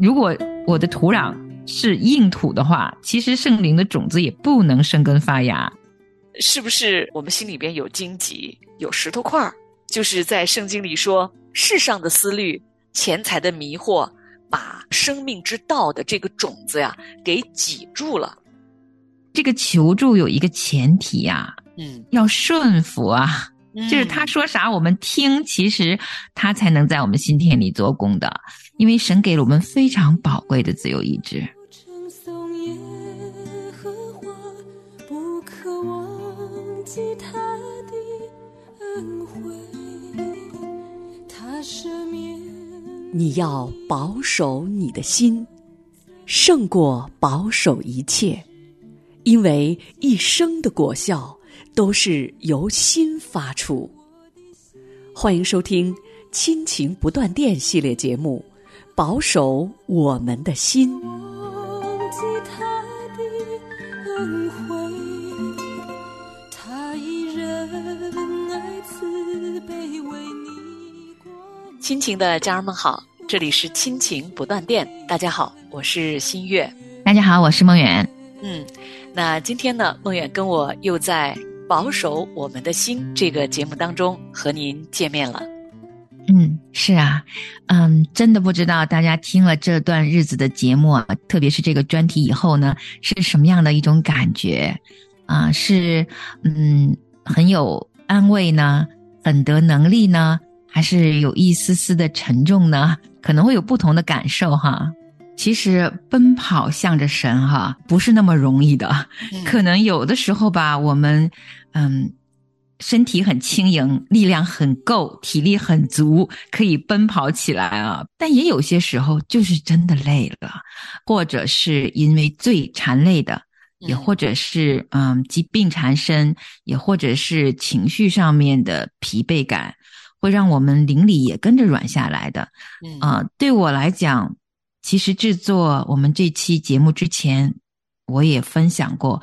如果我的土壤是硬土的话，其实圣灵的种子也不能生根发芽。是不是我们心里边有荆棘，有石头块儿？就是在圣经里说，世上的思虑、钱财的迷惑，把生命之道的这个种子呀给挤住了。这个求助有一个前提呀，嗯，要顺服啊，就是他嗯说啥我们听，其实他才能在我们心田里做工的，因为神给了我们非常宝贵的自由意志。你要保守你的心，胜过保守一切，因为一生的果效都是由心发出。欢迎收听《亲情不断电》系列节目《保守我们的心》。忘记他的恩惠，他以仁爱慈悲为你光。亲情的家人们好，这里是亲情不断电，大家好，我是新月。大家好，我是梦远。嗯，那今天呢，梦远跟我又在《保守我们的心》这个节目当中和您见面了。嗯，是啊，嗯，真的不知道大家听了这段日子的节目啊，特别是这个专题以后呢，是什么样的一种感觉啊？是嗯，很有安慰呢，很得能力呢，还是有一丝丝的沉重呢？可能会有不同的感受哈。其实奔跑向着神哈，不是那么容易的。嗯可能有的时候吧，我们嗯，身体很轻盈，力量很够，体力很足，可以奔跑起来啊。但也有些时候就是真的累了，或者是因为罪缠累的，也嗯或者是嗯疾病缠身，也或者是情绪上面的疲惫感，会让我们灵里也跟着软下来的。嗯啊、对我来讲，其实制作我们这期节目之前，我也分享过，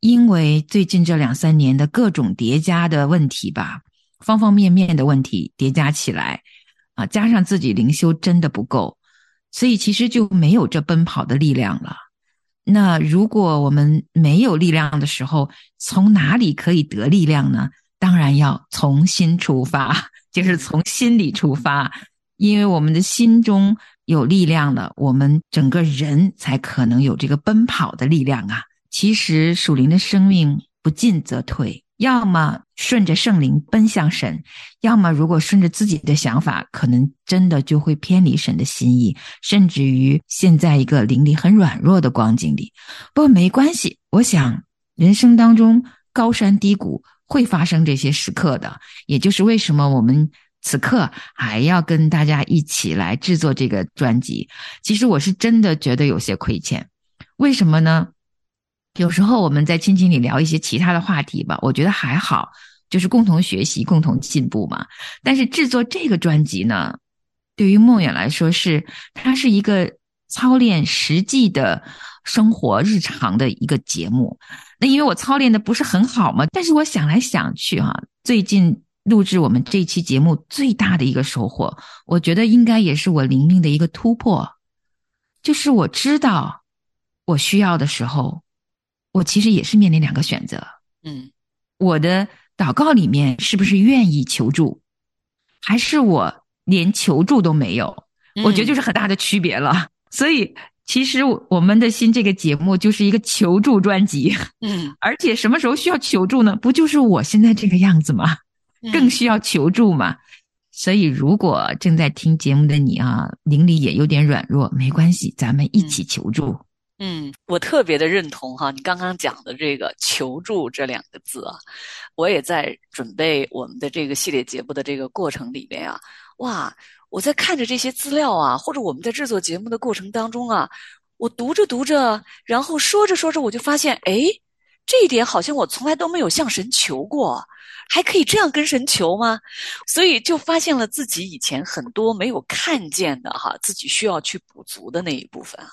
因为最近这两三年的各种叠加的问题吧，方方面面的问题叠加起来，啊，加上自己灵修真的不够，所以其实就没有这奔跑的力量了。那如果我们没有力量的时候，从哪里可以得力量呢？当然要从心出发，就是从心里出发，因为我们的心中有力量了，我们整个人才可能有这个奔跑的力量啊。其实属灵的生命不进则退，要么顺着圣灵奔向神，要么如果顺着自己的想法，可能真的就会偏离神的心意，甚至于陷在一个灵力很软弱的光景里。不过没关系，我想人生当中高山低谷会发生这些时刻的，也就是为什么我们此刻还要跟大家一起来制作这个专辑。其实我是真的觉得有些亏欠，为什么呢？有时候我们在亲情里聊一些其他的话题吧，我觉得还好，就是共同学习、共同进步嘛。但是制作这个专辑呢，对于梦远来说是它是一个操练实际的生活日常的一个节目。那因为我操练的不是很好嘛，但是我想来想去哈、最近录制我们这期节目最大的一个收获，我觉得应该也是我灵命的一个突破，就是我知道我需要的时候，我其实也是面临两个选择。嗯我的祷告里面是不是愿意求助，还是我连求助都没有？我觉得就是很大的区别了。所以，其实我我们的新这个节目就是一个求助专辑，嗯而且什么时候需要求助呢？不就是我现在这个样子吗？嗯更需要求助嘛。所以，如果正在听节目的你啊，灵里也有点软弱，没关系，咱们一起求助。嗯，嗯。我特别的认同哈，你刚刚讲的这个“求助”这两个字啊，我也在准备我们的这个系列节目的这个过程里面啊，哇，我在看着这些资料啊，或者我们在制作节目的过程当中啊，我读着读着，然后说着说着，我就发现，哎，这一点好像我从来都没有向神求过，还可以这样跟神求吗？所以就发现了自己以前很多没有看见的哈，自己需要去补足的那一部分啊。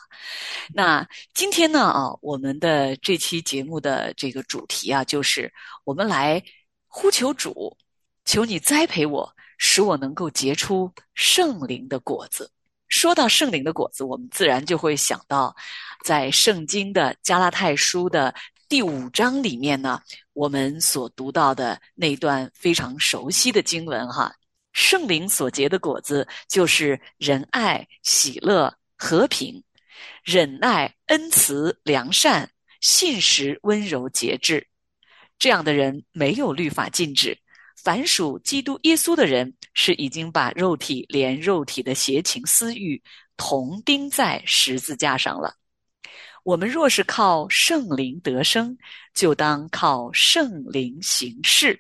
那今天呢啊，我们的这期节目的这个主题啊，就是我们来呼求主，求你栽培我，使我能够结出圣灵的果子。说到圣灵的果子，我们自然就会想到，在圣经的加拉太书的第五章里面呢，我们所读到的那段非常熟悉的经文哈。圣灵所结的果子就是仁爱、喜乐、和平、忍耐、恩慈、良善、信实、温柔、节制。这样的人没有律法禁止。凡属基督耶稣的人，是已经把肉体连肉体的邪情私欲同钉在十字架上了。我们若是靠圣灵得生，就当靠圣灵行事。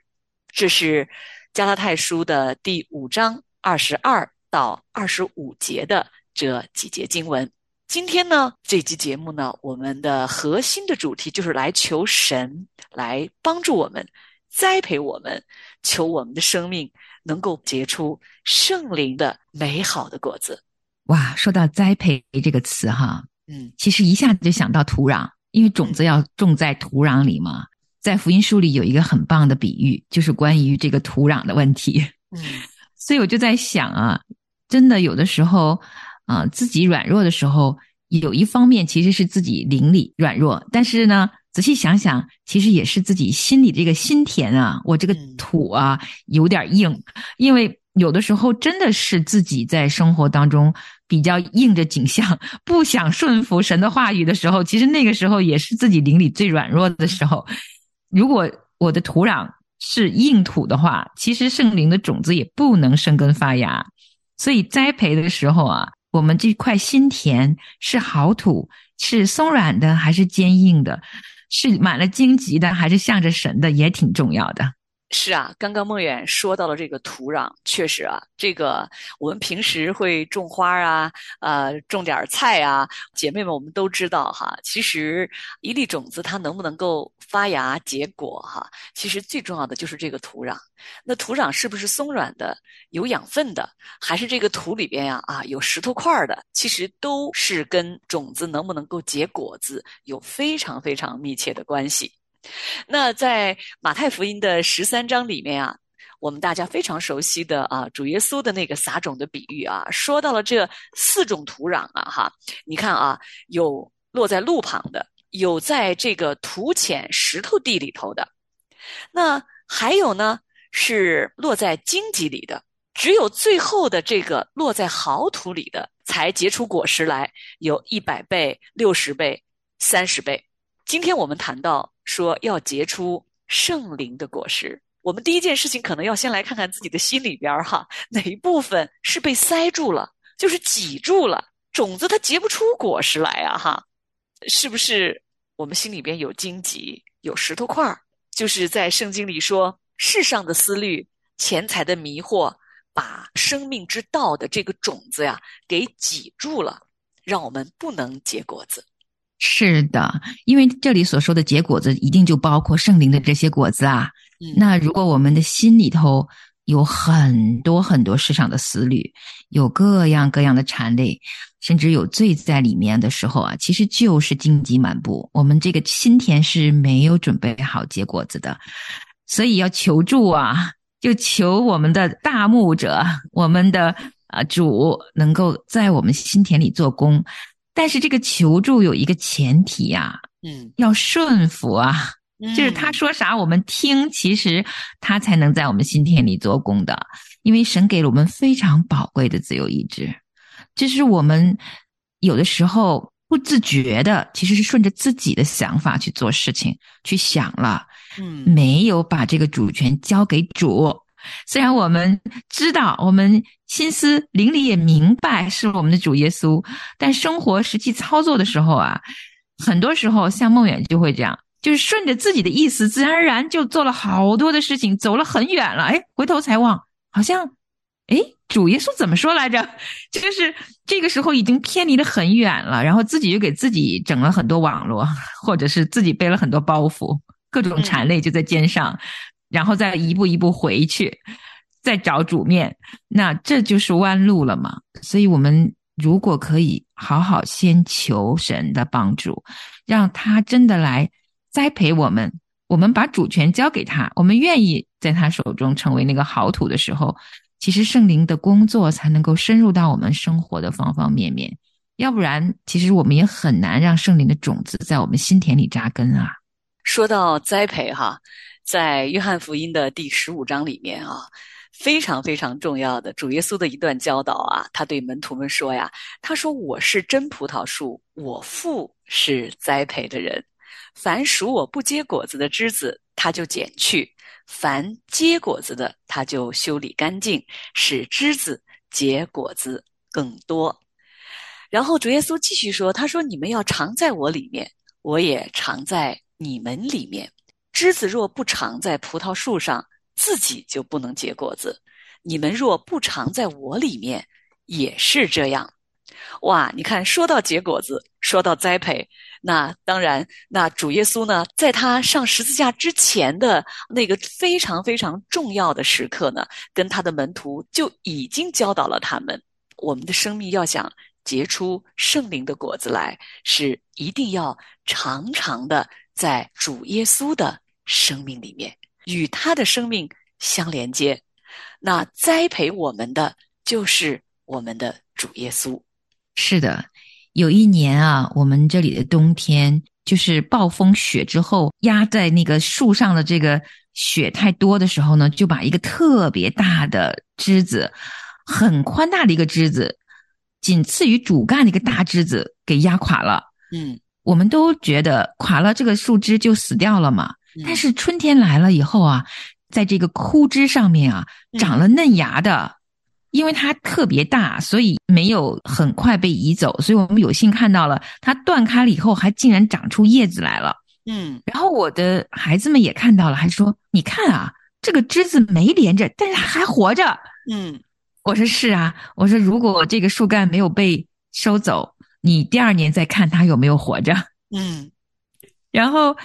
这是加拉太书的第五章二十二到二十五节的这几节经文。今天呢，这期节目呢，我们的核心的主题就是来求神来帮助我们。栽培我们，求我们的生命能够结出圣灵的美好的果子。哇，说到栽培这个词哈，嗯，其实一下子就想到土壤，因为种子要种在土壤里嘛。在福音书里有一个很棒的比喻，就是关于这个土壤的问题。嗯，所以我就在想啊，真的有的时候啊，自己软弱的时候，有一方面其实是自己灵里软弱，但是呢。仔细想想，其实也是自己心里这个心田啊，我这个土啊有点硬，因为有的时候真的是自己在生活当中比较硬着景象，不想顺服神的话语的时候，其实那个时候也是自己灵里最软弱的时候。如果我的土壤是硬土的话，其实圣灵的种子也不能生根发芽。所以栽培的时候啊，我们这块心田是好土，是松软的还是坚硬的？是满了荆棘的，还是向着神的，也挺重要的。是啊，刚刚梦远说到了这个土壤，确实啊，这个我们平时会种花啊，呃，种点菜啊，姐妹们我们都知道哈。其实一粒种子它能不能够发芽结果哈，其实最重要的就是这个土壤。那土壤是不是松软的、有养分的，还是这个土里边呀啊有石头块的？其实都是跟种子能不能够结果子有非常非常密切的关系。那在马太福音的十三章里面啊，我们大家非常熟悉的啊，主耶稣的那个撒种的比喻啊，说到了这四种土壤啊，哈，你看啊，有落在路旁的，有在这个土浅石头地里头的，那还有呢是落在荆棘里的，只有最后的这个落在好土里的，才结出果实来，有一百倍、六十倍、三十倍。今天我们谈到。说要结出圣灵的果实，我们第一件事情可能要先来看看自己的心里边哈，哪一部分是被塞住了，就是挤住了，种子它结不出果实来啊哈，是不是我们心里边有荆棘，有石头块儿？就是在圣经里说，世上的思虑、钱财的迷惑，把生命之道的这个种子呀给挤住了，让我们不能结果子。是的，因为这里所说的结果子，一定就包括圣灵的这些果子啊。那如果我们的心里头有很多很多世上的思虑，有各样各样的缠累，甚至有罪在里面的时候啊，其实就是荆棘满布。我们这个心田是没有准备好结果子的，所以要求助啊，就求我们的大牧者，我们的啊主，能够在我们心田里做工。但是这个求助有一个前提呀，嗯，要顺服啊，就是他说啥我们听，其实他才能在我们心田里做工的。因为神给了我们非常宝贵的自由意志，这是我们有的时候不自觉的，其实是顺着自己的想法去做事情，去想了，嗯，没有把这个主权交给主。虽然我们知道，我们心思灵里也明白是我们的主耶稣，但生活实际操作的时候啊，很多时候像梦远就会这样，就是顺着自己的意思，自然而然就做了好多的事情，走了很远了。哎，回头才望，好像，哎，主耶稣怎么说来着？就是这个时候已经偏离的很远了，然后自己又给自己整了很多网络，或者是自己背了很多包袱，各种缠累就在肩上。然后再一步一步回去，再找主面，那这就是弯路了嘛。所以，我们如果可以好好先求神的帮助，让他真的来栽培我们，我们把主权交给他，我们愿意在他手中成为那个好土的时候，其实圣灵的工作才能够深入到我们生活的方方面面，要不然，其实我们也很难让圣灵的种子在我们心田里扎根啊。说到栽培哈，在约翰福音的第十五章里面啊，非常非常重要的主耶稣的一段教导啊，他对门徒们说呀，他说：“我是真葡萄树，我父是栽培的人。凡属我不结果子的枝子，他就剪去；凡结果子的，他就修理干净，使枝子结果子更多。”然后主耶稣继续说：“他说你们要常在我里面，我也常在你们里面。枝子若不长在葡萄树上，自己就不能结果子；你们若不常在我里面，也是这样。”哇，你看，说到结果子，说到栽培，那当然，那主耶稣呢，在他上十字架之前的那个非常非常重要的时刻呢，跟他的门徒就已经教导了他们：我们的生命要想结出圣灵的果子来，是一定要常常的在主耶稣的生命里面与他的生命相连接。那栽培我们的就是我们的主耶稣。是的，有一年啊，我们这里的冬天就是暴风雪之后压在那个树上的这个雪太多的时候呢，就把一个特别大的枝子，很宽大的一个枝子，仅次于主干的一个大枝子给压垮了。嗯我们都觉得垮了，这个树枝就死掉了嘛。嗯但是春天来了以后啊，在这个枯枝上面啊，嗯长了嫩芽的。因为它特别大，所以没有很快被移走，所以我们有幸看到了它断开了以后，还竟然长出叶子来了。嗯然后我的孩子们也看到了，还说：“你看啊，这个枝子没连着，但是还活着。嗯”我说：“是啊，我说如果这个树干没有被收走，你第二年再看它有没有活着。”嗯然后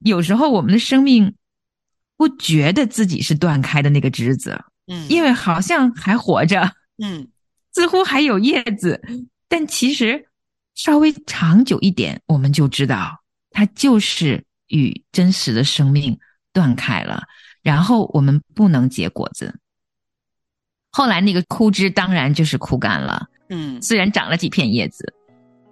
有时候我们的生命不觉得自己是断开的那个枝子，嗯，因为好像还活着，嗯。似乎还有叶子，但其实稍微长久一点，我们就知道它就是与真实的生命断开了，然后我们不能结果子。后来那个枯枝当然就是枯干了，嗯。虽然长了几片叶子，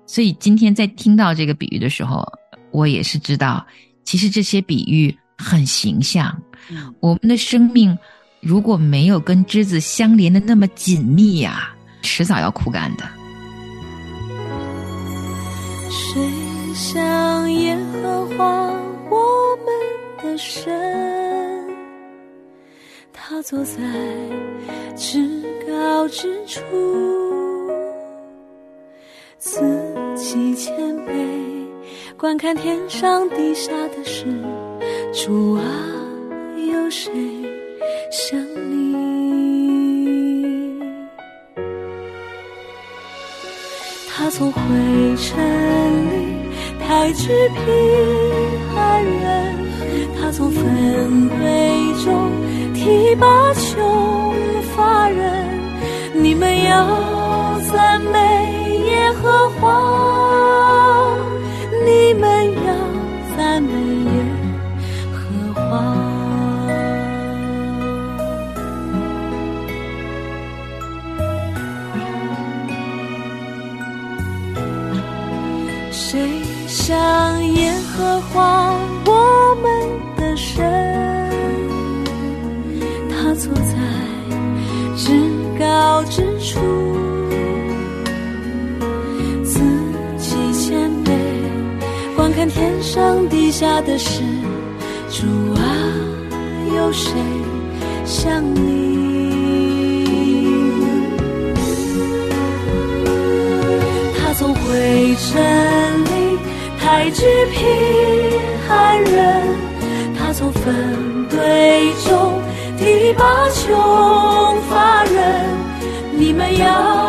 所以今天在听到这个比喻的时候，我也是知道，其实这些比喻很形象。嗯我们的生命如果没有跟枝子相连的那么紧密呀、迟早要枯干的。谁像耶和华我们的神？他坐在至高之处，观看天上地下的事。主啊，有谁像你？他从灰尘里抬举贫寒人，他从粪堆中提拔穷乏人。你们要赞美耶和华，谁像耶和华我们的神？他坐在至高之处，自己谦卑，观看天上地下的事。主啊，有谁像你？他从灰尘抬举贫寒人，他从粪堆中提拔穷乏人。你们要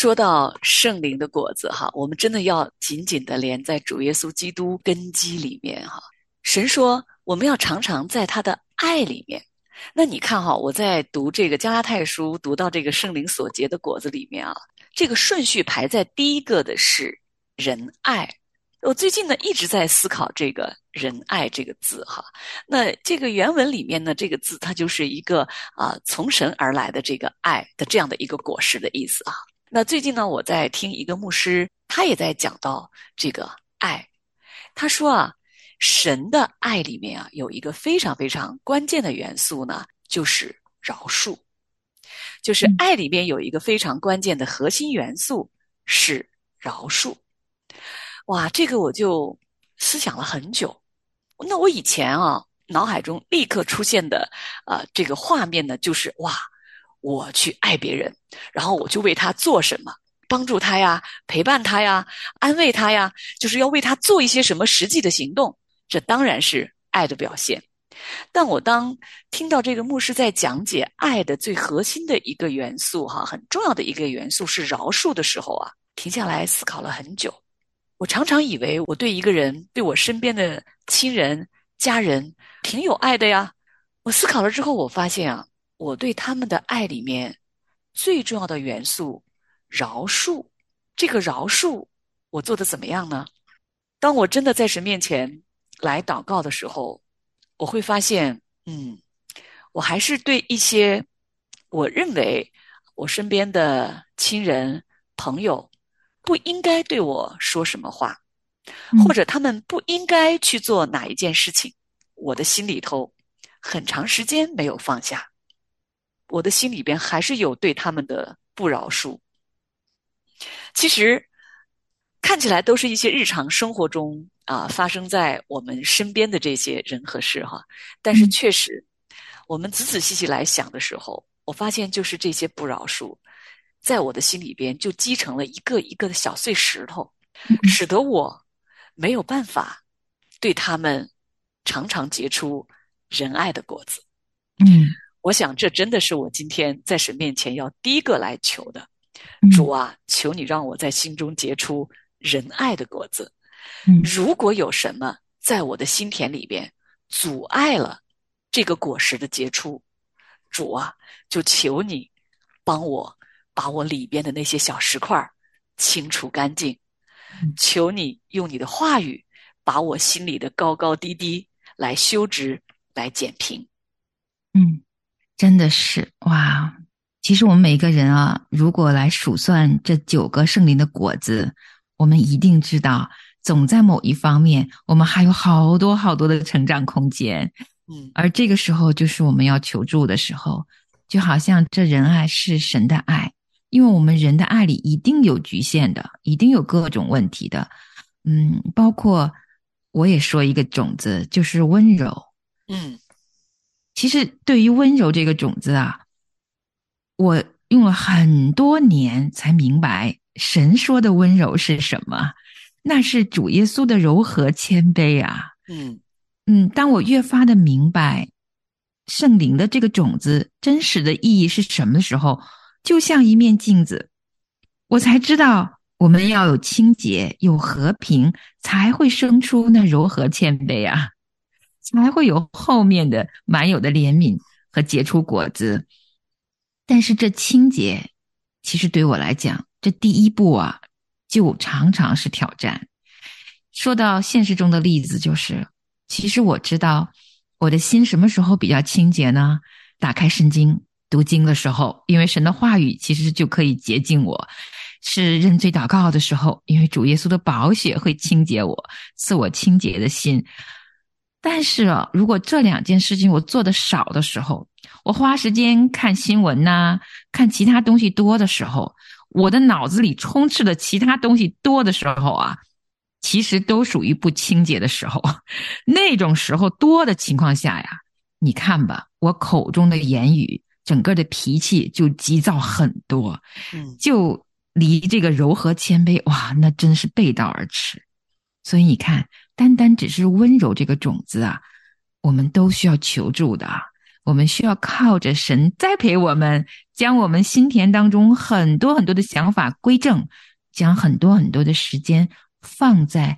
说到圣灵的果子哈，我们真的要紧紧的连在主耶稣基督根基里面哈。神说我们要常常在他的爱里面。那你看哈，我在读这个加拉太书，读到这个圣灵所结的果子里面啊，这个顺序排在第一个的是仁爱。我最近呢一直在思考这个“仁爱”这个字哈。那这个原文里面呢，这个字它就是一个啊从神而来的这个爱的这样的一个果实的意思啊。那最近呢，我在听一个牧师，他也在讲到这个爱。他说啊，神的爱里面啊有一个非常非常关键的元素呢，就是饶恕。就是爱里面有一个非常关键的核心元素是饶恕。哇，这个我就思想了很久。那我以前啊，脑海中立刻出现的啊，这个画面呢，就是哇，我去爱别人，然后我就为他做什么，帮助他呀，陪伴他呀，安慰他呀，就是要为他做一些什么实际的行动。这当然是爱的表现。但我当听到这个牧师在讲解爱的最核心的一个元素，哈，很重要的一个元素是饶恕的时候啊，停下来思考了很久。我常常以为我对一个人、对我身边的亲人、家人挺有爱的呀。我思考了之后，我发现啊，我对他们的爱里面最重要的元素——饶恕。这个饶恕，我做的怎么样呢？当我真的在神面前来祷告的时候，我会发现，嗯，我还是对一些我认为我身边的亲人、朋友。不应该对我说什么话，或者他们不应该去做哪一件事情，我的心里头很长时间没有放下，我的心里边还是有对他们的不饶恕。其实看起来都是一些日常生活中啊发生在我们身边的这些人和事哈，但是确实，我们仔仔细细来想的时候，我发现就是这些不饶恕。在我的心里边，就积成了一个一个的小碎石头，使得我没有办法对他们常常结出仁爱的果子。嗯，我想这真的是我今天在神面前要第一个来求的。主啊，求你让我在心中结出仁爱的果子。如果有什么在我的心田里边阻碍了这个果实的结出，主啊，就求你帮我。把我里边的那些小石块清除干净，求你用你的话语把我心里的高高低低来修直，来减平。嗯，真的是哇！其实我们每个人啊，如果来数算这九个圣灵的果子，我们一定知道，总在某一方面，我们还有好多好多的成长空间。嗯，而这个时候就是我们要求助的时候，就好像这仁爱是神的爱。因为我们人的爱里一定有局限的，一定有各种问题的，嗯，包括我也说一个种子，就是温柔，嗯，其实对于温柔这个种子啊，我用了很多年才明白神说的温柔是什么，那是主耶稣的柔和谦卑啊，嗯嗯，当我越发的明白圣灵的这个种子真实的意义是什么的时候。就像一面镜子，我才知道我们要有清洁、有和平，才会生出那柔和谦卑啊，才会有后面的满有的怜悯和结出果子。但是这清洁，其实对我来讲，这第一步啊，就常常是挑战。说到现实中的例子，就是其实我知道我的心什么时候比较清洁呢？打开圣经。读经的时候，因为神的话语其实就可以洁净我；是认罪祷告的时候，因为主耶稣的宝血会清洁我，赐我清洁的心。但是啊，如果这两件事情我做的少的时候，我花时间看新闻呐，看其他东西多的时候，我的脑子里充斥的其他东西多的时候啊，其实都属于不清洁的时候。那种时候多的情况下呀，你看吧，我口中的言语。整个的脾气就急躁很多，嗯，就离这个柔和谦卑，哇，那真是背道而驰。所以你看，单单只是温柔这个种子啊，我们都需要求助的。我们需要靠着神栽培我们，将我们心田当中很多很多的想法归正，将很多很多的时间放在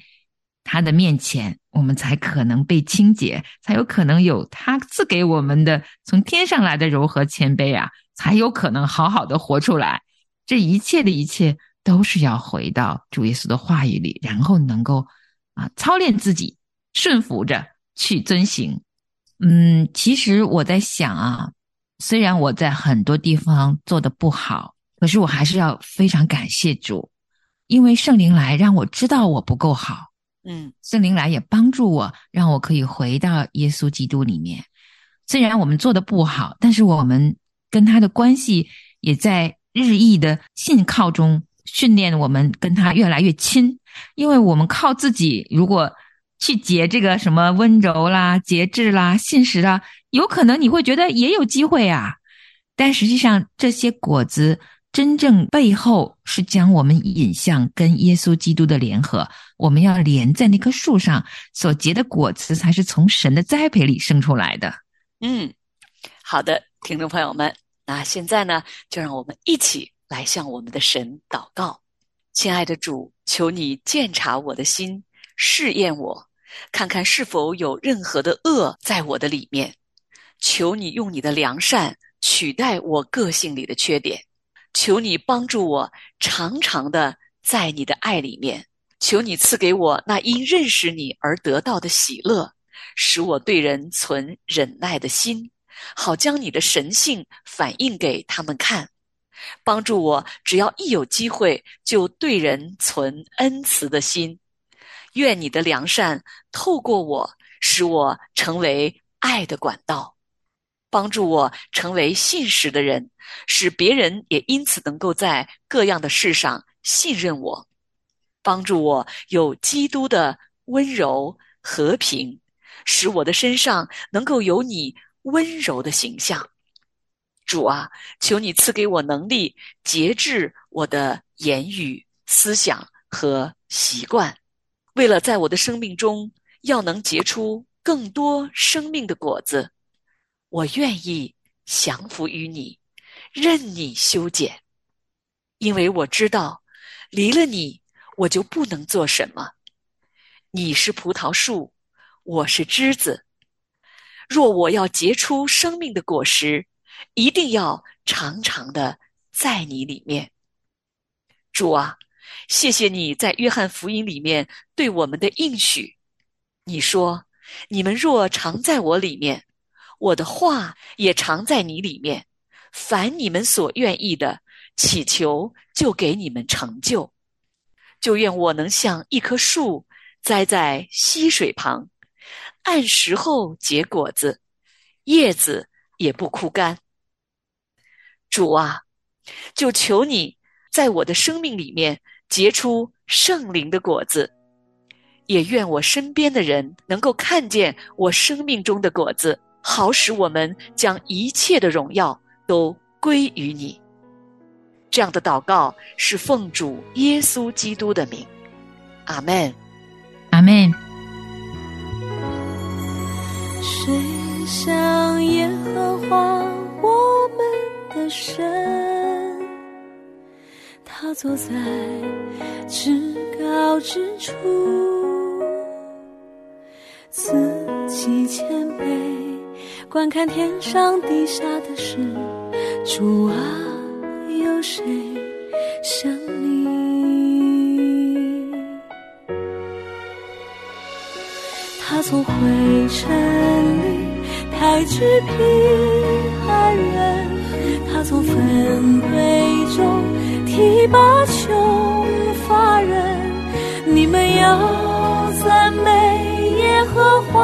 他的面前，我们才可能被清洁，才有可能有他赐给我们的从天上来的柔和谦卑啊，才有可能好好的活出来。这一切的一切都是要回到主耶稣的话语里，然后能够啊操练自己，顺服着去遵行。嗯，其实我在想啊，虽然我在很多地方做的不好，可是我还是要非常感谢主，因为圣灵来让我知道我不够好。嗯，圣灵来也帮助我，让我可以回到耶稣基督里面。虽然我们做的不好，但是我们跟他的关系也在日益的信靠中训练我们跟他越来越亲。因为我们靠自己，如果去结这个什么温柔啦、节制啦、信实啦，有可能你会觉得也有机会啊。但实际上，这些果子真正背后是将我们引向跟耶稣基督的联合。我们要连在那棵树上所结的果子，才是从神的栽培里生出来的。嗯，好的，听众朋友们，那现在呢，就让我们一起来向我们的神祷告。亲爱的主，求你鉴察我的心，试验我。看看是否有任何的恶在我的里面，求你用你的良善取代我个性里的缺点，求你帮助我常常的在你的爱里面，求你赐给我那因认识你而得到的喜乐，使我对人存忍耐的心，好将你的神性反映给他们看，帮助我只要一有机会就对人存恩慈的心。愿你的良善透过我，使我成为爱的管道，帮助我成为信实的人，使别人也因此能够在各样的事上信任我，帮助我有基督的温柔和平，使我的身上能够有你温柔的形象。主啊，求你赐给我能力，节制我的言语、思想和习惯。为了在我的生命中要能结出更多生命的果子，我愿意降服于你，任你修剪，因为我知道离了你我就不能做什么。你是葡萄树，我是枝子。若我要结出生命的果实，一定要长长的在你里面。主啊。谢谢你在约翰福音里面对我们的应许。你说：“你们若常在我里面，我的话也常在你里面。凡你们所愿意的，祈求就给你们成就。就愿我能像一棵树栽在溪水旁，按时候结果子，叶子也不枯干。主啊，就求你在我的生命里面。”结出圣灵的果子，也愿我身边的人能够看见我生命中的果子，好使我们将一切的荣耀都归于你。这样的祷告是奉主耶稣基督的名，阿门，阿门。谁像耶和华我们的神？他坐在至高之处，自己谦卑，观看天上地下的事。主啊，有谁像你？他从灰尘里抬举平安人，从粪堆中。提拔穷乏人，你们要赞美耶和华，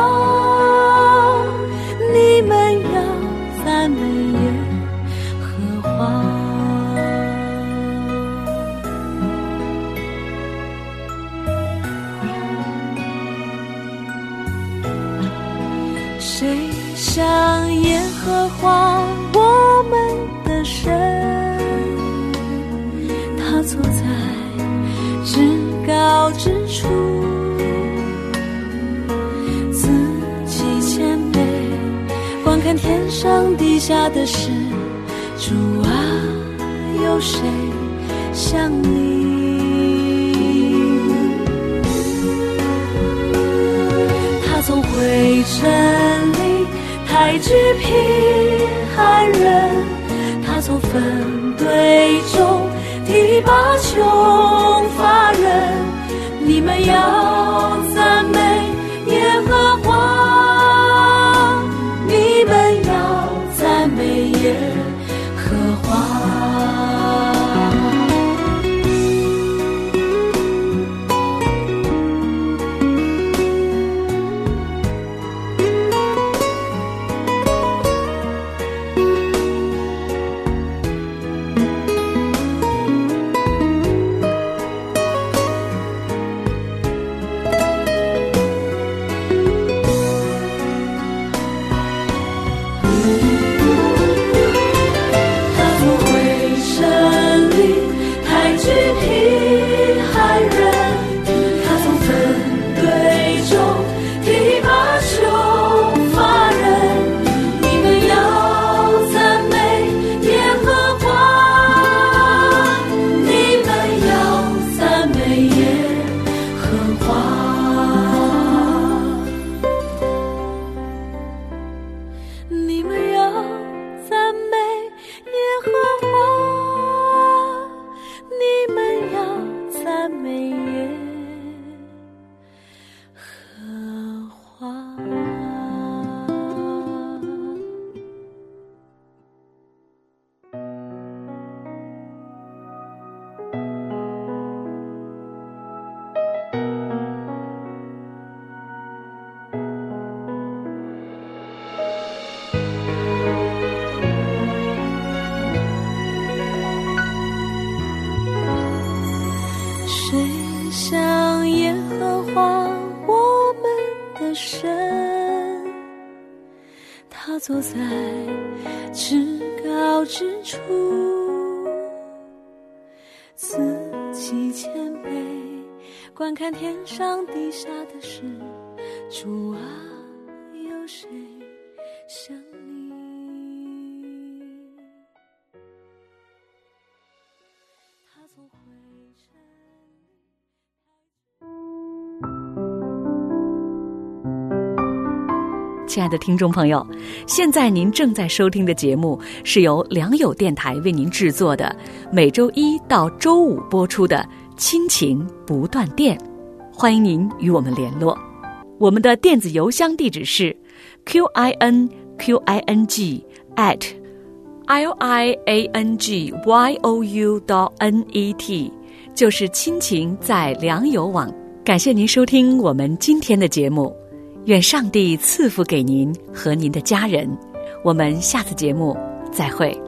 之处，自己谦卑，观看天。天上地下的事，主啊，有谁像你？他从灰尘里抬举贫寒人，他从粪堆中提拔穷乏人。我们观看天上地下的事。主啊，有谁像你？他从灰尘。亲爱的听众朋友，现在您正在收听的节目是由良友电台为您制作的，每周一到周五播出的《亲情不断电》，欢迎您与我们联络。我们的电子邮箱地址是 q i n q i n g at l i a n g y o u dot n e t，就是亲情在良友网。感谢您收听我们今天的节目。愿上帝赐福给您和您的家人。我们下次节目再会。